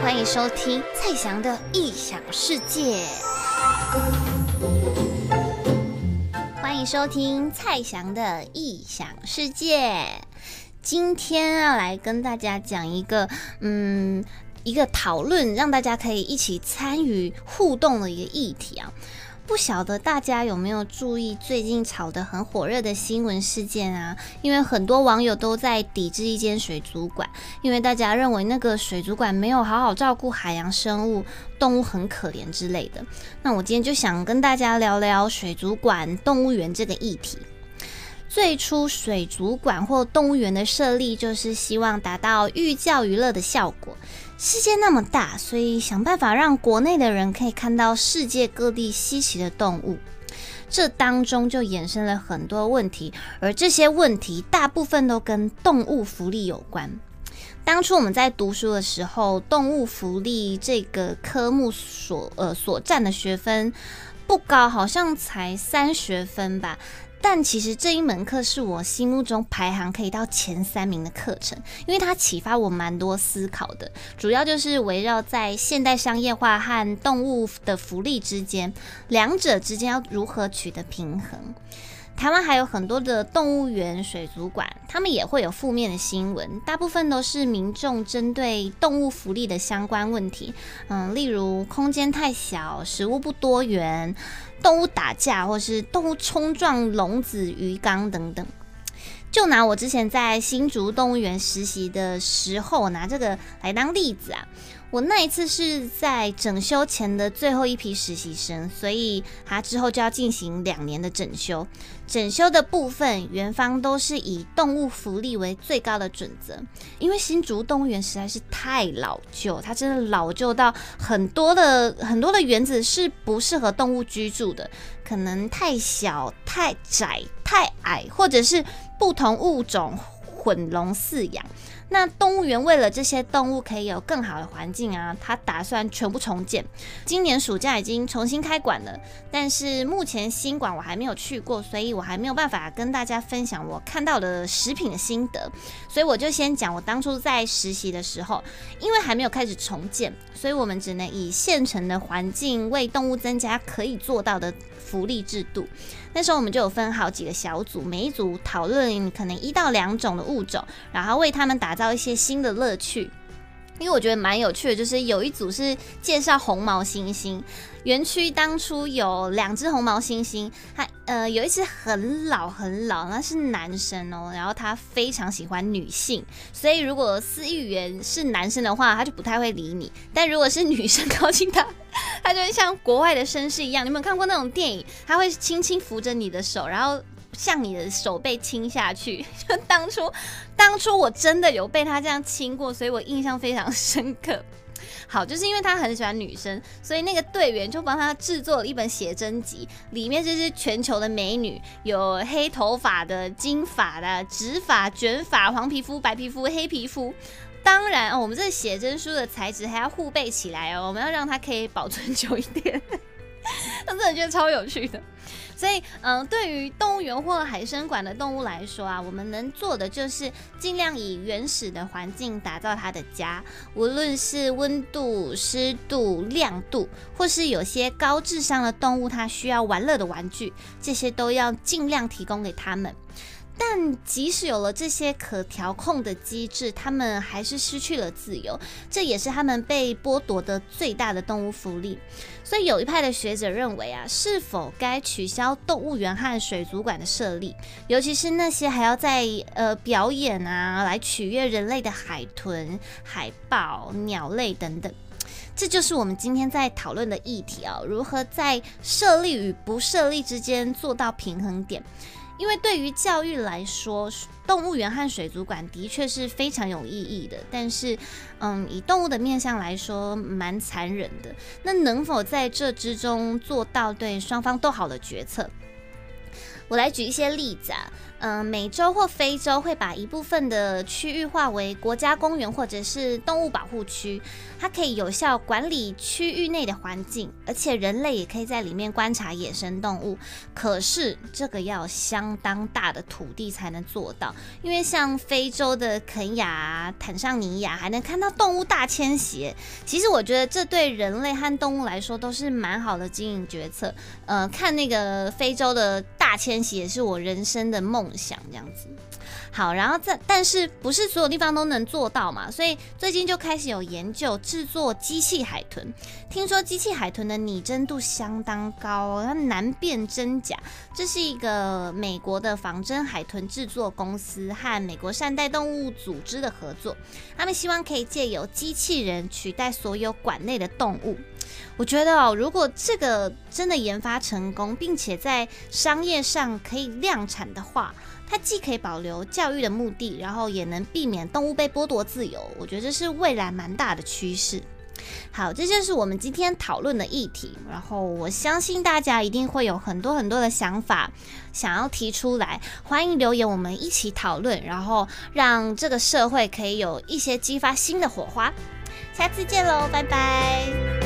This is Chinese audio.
欢迎收听蔡翔的异想世界。欢迎收听蔡翔的异想世界。今天要来跟大家讲一个，嗯，一个讨论，让大家可以一起参与互动的一个议题啊。不晓得大家有没有注意最近炒得很火热的新闻事件啊？因为很多网友都在抵制一间水族馆，因为大家认为那个水族馆没有好好照顾海洋生物，动物很可怜之类的。那我今天就想跟大家聊聊水族馆、动物园这个议题。最初，水族馆或动物园的设立就是希望达到寓教于乐的效果。世界那么大，所以想办法让国内的人可以看到世界各地稀奇的动物。这当中就衍生了很多问题，而这些问题大部分都跟动物福利有关。当初我们在读书的时候，动物福利这个科目所呃所占的学分不高，好像才三学分吧。但其实这一门课是我心目中排行可以到前三名的课程，因为它启发我蛮多思考的，主要就是围绕在现代商业化和动物的福利之间，两者之间要如何取得平衡。台湾还有很多的动物园、水族馆，他们也会有负面的新闻，大部分都是民众针对动物福利的相关问题，嗯，例如空间太小、食物不多元、动物打架，或是动物冲撞笼子、鱼缸等等。就拿我之前在新竹动物园实习的时候，拿这个来当例子啊。我那一次是在整修前的最后一批实习生，所以他之后就要进行两年的整修。整修的部分，园方都是以动物福利为最高的准则。因为新竹动物园实在是太老旧，它真的老旧到很多的很多的园子是不适合动物居住的，可能太小、太窄、太矮，或者是不同物种混笼饲养。那动物园为了这些动物可以有更好的环境啊，他打算全部重建。今年暑假已经重新开馆了，但是目前新馆我还没有去过，所以我还没有办法跟大家分享我看到的食品的心得。所以我就先讲我当初在实习的时候，因为还没有开始重建，所以我们只能以现成的环境为动物增加可以做到的福利制度。那时候我们就有分好几个小组，每一组讨论可能一到两种的物种，然后为他们打造一些新的乐趣。因为我觉得蛮有趣的，就是有一组是介绍红毛猩猩。园区当初有两只红毛猩猩，它呃有一只很老很老，那是男生哦，然后他非常喜欢女性，所以如果饲育员是男生的话，他就不太会理你；但如果是女生靠近他，他就会像国外的绅士一样。你有没有看过那种电影？他会轻轻扶着你的手，然后。像你的手被亲下去，就当初，当初我真的有被他这样亲过，所以我印象非常深刻。好，就是因为他很喜欢女生，所以那个队员就帮他制作了一本写真集，里面就是全球的美女，有黑头发的、金发的、直发、卷发、黄皮肤、白皮肤、黑皮肤。当然，我们这写真书的材质还要护贝起来哦，我们要让它可以保存久一点。我真的觉得超有趣的。所以，嗯、对于动物园或海生馆的动物来说啊，我们能做的就是尽量以原始的环境打造它的家，无论是温度、湿度、亮度，或是有些高智商的动物它需要玩乐的玩具，这些都要尽量提供给他们。但即使有了这些可调控的机制，他们还是失去了自由，这也是他们被剥夺的最大的动物福利。所以有一派的学者认为啊，是否该取消动物园和水族馆的设立，尤其是那些还要在呃表演啊来取悦人类的海豚、海豹、鸟类等等，这就是我们今天在讨论的议题啊，如何在设立与不设立之间做到平衡点。因为对于教育来说，动物园和水族馆的确是非常有意义的。但是，嗯，以动物的面相来说，蛮残忍的。那能否在这之中做到对双方都好的决策？我来举一些例子啊。嗯、美洲或非洲会把一部分的区域划为国家公园或者是动物保护区，它可以有效管理区域内的环境，而且人类也可以在里面观察野生动物。可是这个要相当大的土地才能做到，因为像非洲的肯亚、坦桑尼亚还能看到动物大迁徙。其实我觉得这对人类和动物来说都是蛮好的经营决策。呃，看那个非洲的大迁徙也是我人生的梦想这样子，好，然后这但是不是所有地方都能做到嘛？所以最近就开始有研究制作机器海豚。听说机器海豚的拟真度相当高，它难辨真假。这是一个美国的仿真海豚制作公司和美国善待动物组织的合作，他们希望可以借由机器人取代所有馆内的动物。我觉得哦，如果这个真的研发成功，并且在商业上可以量产的话，它既可以保留教育的目的，然后也能避免动物被剥夺自由。我觉得这是未来蛮大的趋势。好，这就是我们今天讨论的议题。然后我相信大家一定会有很多很多的想法想要提出来，欢迎留言，我们一起讨论，然后让这个社会可以有一些激发新的火花。下次见喽，拜拜。